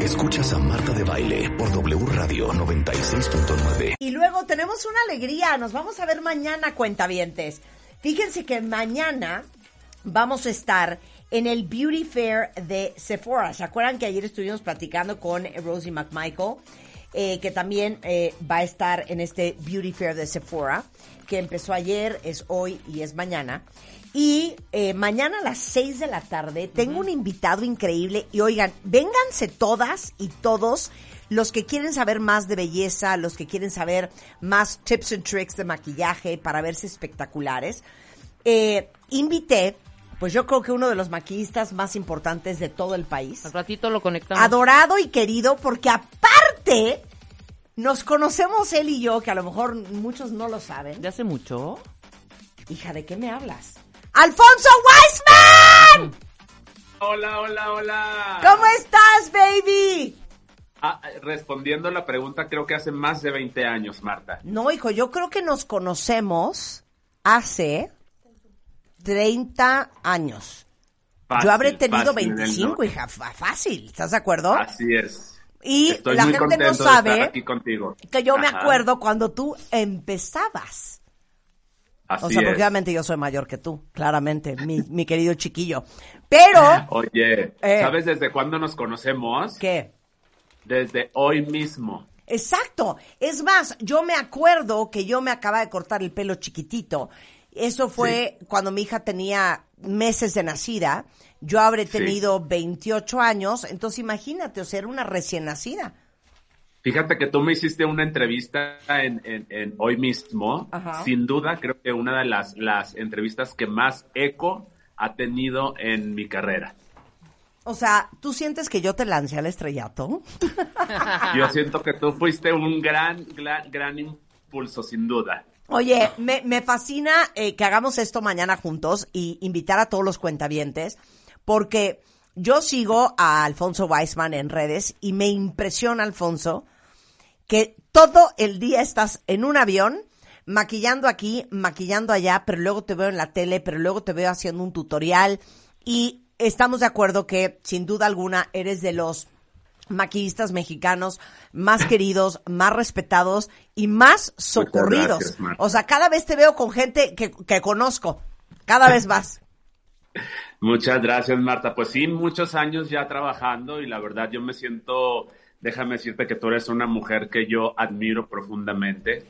Escuchas a Marta de Baile por W Radio 96.9. Y luego tenemos una alegría, nos vamos a ver mañana, cuentavientes. Fíjense que mañana vamos a estar en el Beauty Fair de Sephora. ¿Se acuerdan que ayer estuvimos platicando con Rosie McMichael? Eh, que también eh, va a estar en este Beauty Fair de Sephora, que empezó ayer, es hoy y es mañana. Y eh, mañana a las 6 de la tarde tengo un invitado increíble y oigan, vénganse todas y todos los que quieren saber más de belleza, los que quieren saber más tips and tricks de maquillaje para verse espectaculares. Eh, invité, pues yo creo que uno de los maquillistas más importantes de todo el país. Al ratito lo conectamos. Adorado y querido porque aparte nos conocemos él y yo, que a lo mejor muchos no lo saben. ¿De hace mucho? Hija, ¿de qué me hablas? ¡Alfonso Weisman! Hola, hola, hola. ¿Cómo estás, baby? Ah, respondiendo a la pregunta, creo que hace más de 20 años, Marta. No, hijo, yo creo que nos conocemos hace 30 años. Fácil, yo habré tenido fácil, 25, ¿no? hija, fácil, ¿estás de acuerdo? Así es. y Estoy la muy gente no sabe aquí contigo. que yo me acuerdo cuando tú empezabas. Así o sea, porque obviamente yo soy mayor que tú, claramente, mi, mi querido chiquillo. Pero, Oye, Eh. ¿sabes desde cuándo nos conocemos? ¿qué? Desde hoy mismo. Exacto. Es más, yo me acuerdo que yo me acababa de cortar el pelo chiquitito. Eso fue cuando mi hija tenía meses de nacida. Yo habré Sí. tenido 28 años. Entonces imagínate, o sea, era una recién nacida. Fíjate que tú me hiciste una entrevista en, en- en hoy mismo. Ajá. Sin duda, creo que una de las, las entrevistas que más eco ha tenido en mi carrera. O sea, ¿tú sientes que yo te lancé al estrellato? Yo siento que tú fuiste un gran, gran, gran impulso, sin duda. Oye, me, me fascina eh, que hagamos esto mañana juntos y invitar a todos los cuentavientes, porque yo sigo a Alfonso Weisman en redes y me impresiona, Alfonso, que todo el día estás en un avión, maquillando aquí, maquillando allá, pero luego te veo en la tele, pero luego te veo haciendo un tutorial y estamos de acuerdo que, sin duda alguna, eres de los maquillistas mexicanos más queridos, más respetados y más socorridos. gracias, o sea, cada vez te veo con gente que, que conozco. Cada vez más. Muchas gracias, Marta. Pues sí, muchos años ya trabajando y la verdad yo me siento, déjame decirte que tú eres una mujer que yo admiro profundamente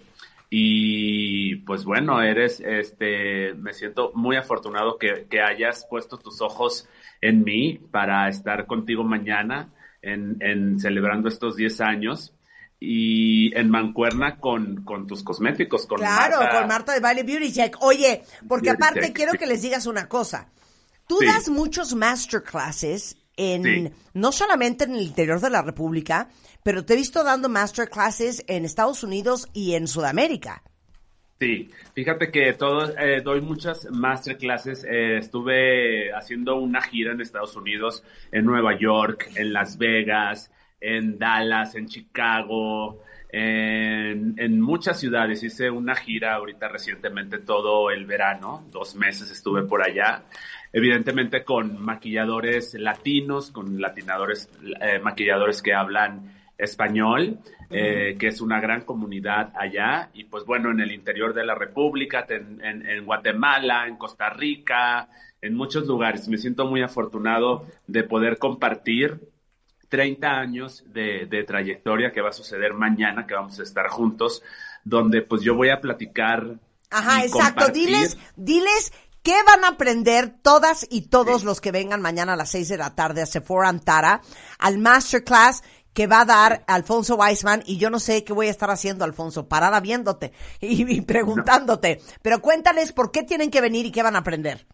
y pues bueno, eres, este, me siento muy afortunado que, que hayas puesto tus ojos en mí para estar contigo mañana en, en celebrando estos 10 años y en mancuerna con, con tus cosméticos, con Claro, Marta. con Marta de Baile Beauty Check. Oye, porque Beauty aparte Check, quiero que les digas una cosa. Tú Sí. das muchos masterclasses en, Sí. no solamente en el interior de la República, pero te he visto dando masterclasses en Estados Unidos y en Sudamérica. Sí, fíjate que todo, eh, doy muchas masterclasses. eh, estuve haciendo una gira en Estados Unidos, en Nueva York, en Las Vegas, en Dallas, en Chicago, en, en muchas ciudades. Hice una gira ahorita recientemente todo el verano, dos meses estuve por allá. Evidentemente con maquilladores latinos, con latinadores, eh, maquilladores que hablan español, eh, que es una gran comunidad allá, y pues bueno, en el interior de la República, en, en- en Guatemala, en Costa Rica, en muchos lugares. Me siento muy afortunado de poder compartir 30 años de, de trayectoria que va a suceder mañana, que vamos a estar juntos, donde pues yo voy a platicar. Ajá, exacto. compartir. Diles, diles qué van a aprender todas y todos los que vengan mañana a las 6 de la tarde a Sephora Antara, al masterclass que va a dar Alfonso Weisman y yo no sé qué voy a estar haciendo, Alfonso, parada viéndote y, y preguntándote. Pero cuéntales por qué tienen que venir y qué van a aprender.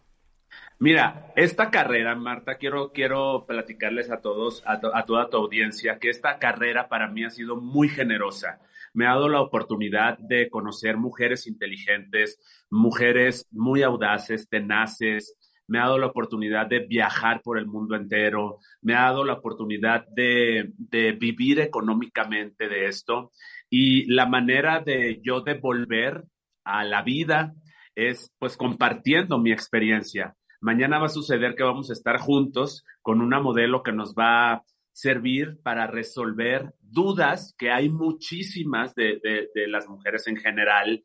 Mira, esta carrera, Marta, quiero, quiero platicarles a todos, a, toda tu audiencia, que esta carrera para mí ha sido muy generosa. Me ha dado la oportunidad de conocer mujeres inteligentes, mujeres muy audaces, tenaces. Me ha dado la oportunidad de viajar por el mundo entero. Me ha dado la oportunidad de, de vivir económicamente de esto. Y la manera de yo devolver a la vida es pues compartiendo mi experiencia Mañana va a suceder que vamos a estar juntos con una modelo que nos va a servir para resolver dudas que hay muchísimas de, de, las mujeres en general.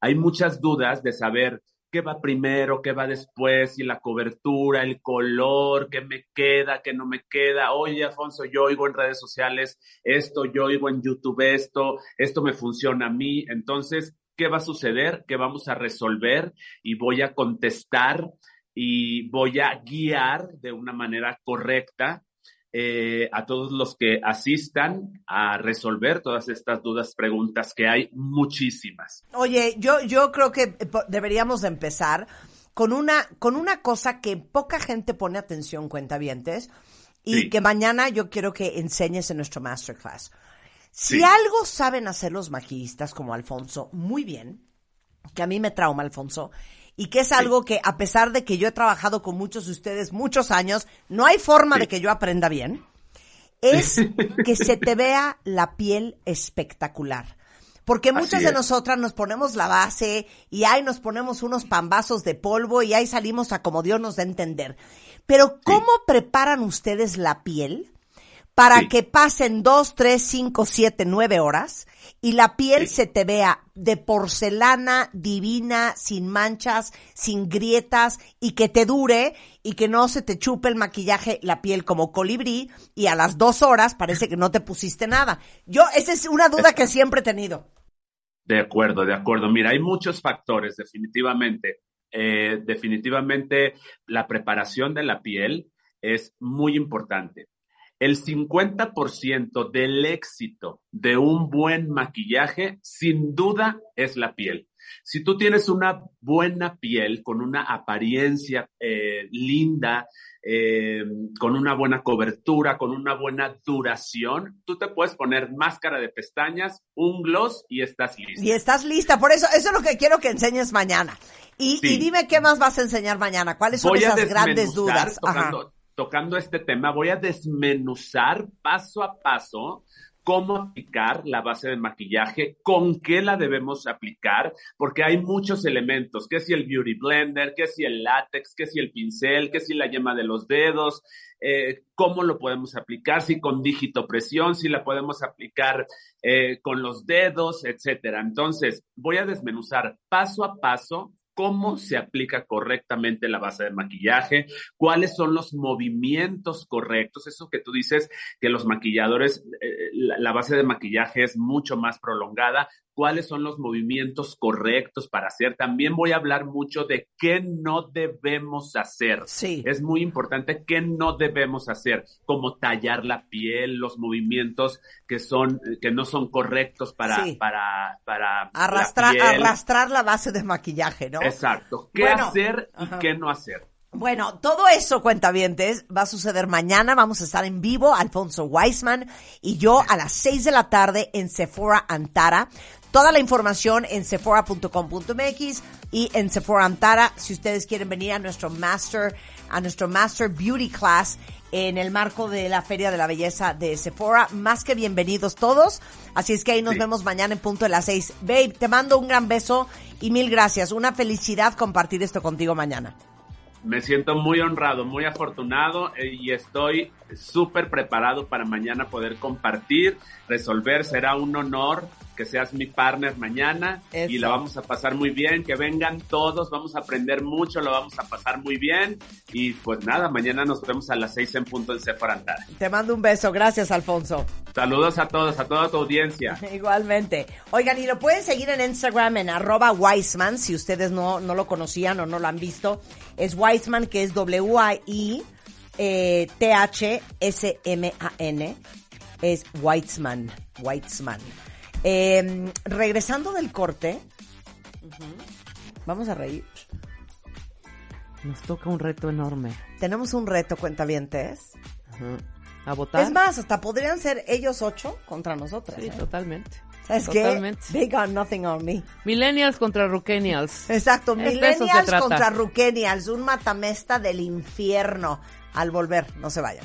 Hay muchas dudas de saber qué va primero, qué va después, y la cobertura, el color, qué me queda, qué no me queda. Oye, Afonso, yo oigo en redes sociales esto, yo oigo en YouTube esto, esto me funciona a mí. Entonces, ¿qué va a suceder? ¿Qué vamos a resolver? Y voy a contestar y voy a guiar de una manera correcta eh, a todos los que asistan a resolver todas estas dudas, preguntas que hay muchísimas. Oye, yo, yo creo que eh, deberíamos empezar con una, con una cosa que poca gente pone atención, cuentavientes, y que mañana yo quiero que enseñes en nuestro masterclass. Si algo saben hacer los maquillistas como Alfonso muy bien, que a mí me trauma Alfonso, y que es algo que a pesar de que yo he trabajado con muchos de ustedes muchos años, no hay forma de que yo aprenda bien, es que se te vea la piel espectacular. Porque muchas de nosotras nos ponemos la base y ahí nos ponemos unos pambazos de polvo y ahí salimos a como Dios nos da a entender. Pero ¿cómo preparan ustedes la piel para que pasen dos, tres, cinco, siete, nueve horas y la piel se te vea de porcelana divina, sin manchas, sin grietas y que te dure y que no se te chupe el maquillaje, la piel como colibrí y a las dos horas parece que no te pusiste nada. Yo, esa es una duda que siempre he tenido. De acuerdo, de acuerdo. Mira, hay muchos factores, definitivamente. Eh, definitivamente la preparación de la piel es muy importante el 50% del éxito de un buen maquillaje, sin duda, es la piel. Si tú tienes una buena piel, con una apariencia eh, linda, eh, con una buena cobertura, con una buena duración, tú te puedes poner máscara de pestañas, un gloss y estás lista. Y estás lista, por eso, eso es lo que quiero que enseñes mañana. Y, dime qué más vas a enseñar mañana, cuáles son esas grandes dudas tocando este tema, voy a desmenuzar paso a paso cómo aplicar la base de maquillaje, con qué la debemos aplicar, porque hay muchos elementos, que si el beauty blender, que si el látex, que si el pincel, que si la yema de los dedos, eh, cómo lo podemos aplicar, si con dígito presión, si la podemos aplicar eh, con los dedos, etcétera. Entonces, voy a desmenuzar paso a paso cómo se aplica correctamente la base de maquillaje, cuáles son los movimientos correctos, eso que tú dices que los maquilladores, eh, la, base de maquillaje es mucho más prolongada, cuáles son los movimientos correctos para hacer. También voy a hablar mucho de qué no debemos hacer. Sí. Es muy importante qué no debemos hacer, como tallar la piel, los movimientos que son que no son correctos para para para arrastrar la arrastrar la base de maquillaje, ¿no? Exacto. ¿Qué hacer y qué no hacer? Bueno, todo eso, cuentavientes, va a suceder mañana. Vamos a estar en vivo, Alfonso Weisman y yo a las 6 de la tarde en Sephora Antara. Toda la información en sephora.com.mx y en Sephora Antara si ustedes quieren venir a nuestro Master, a nuestro Master Beauty Class en el marco de la Feria de la Belleza de Sephora. Más que bienvenidos todos. Así es que ahí nos vemos mañana en punto de las seis. Babe, te mando un gran beso y mil gracias. Una felicidad compartir esto contigo mañana. Me siento muy honrado, muy afortunado eh, y estoy súper preparado para mañana poder compartir, resolver. Será un honor que seas mi partner mañana y la vamos a pasar muy bien, que vengan todos, vamos a aprender mucho, lo vamos a pasar muy bien y pues nada, mañana nos vemos a las seis en punto en Sephora Te mando un beso, gracias Alfonso. Saludos a todos, a toda tu audiencia. Igualmente. Oigan, y lo pueden seguir en Instagram en arroba Weisman, si ustedes no, no lo conocían o no lo han visto. Es Weisman, que es W-I eh, T-H-S-M-A-N. Es Weitzman. Weitzman. Eh, regresando del corte, vamos a reír. Nos toca un reto enorme. Tenemos un reto, cuentavientes. Ajá. ¿A votar? Es más, hasta podrían ser ellos ocho contra nosotros. Sí, ¿eh? totalmente. ¿Sabes qué? Totalmente. They got nothing on me. Millennials contra Rukenials. Exacto, Es de eso se millennials contra Rukenials, un matamesta del infierno. Al volver, no se vayan.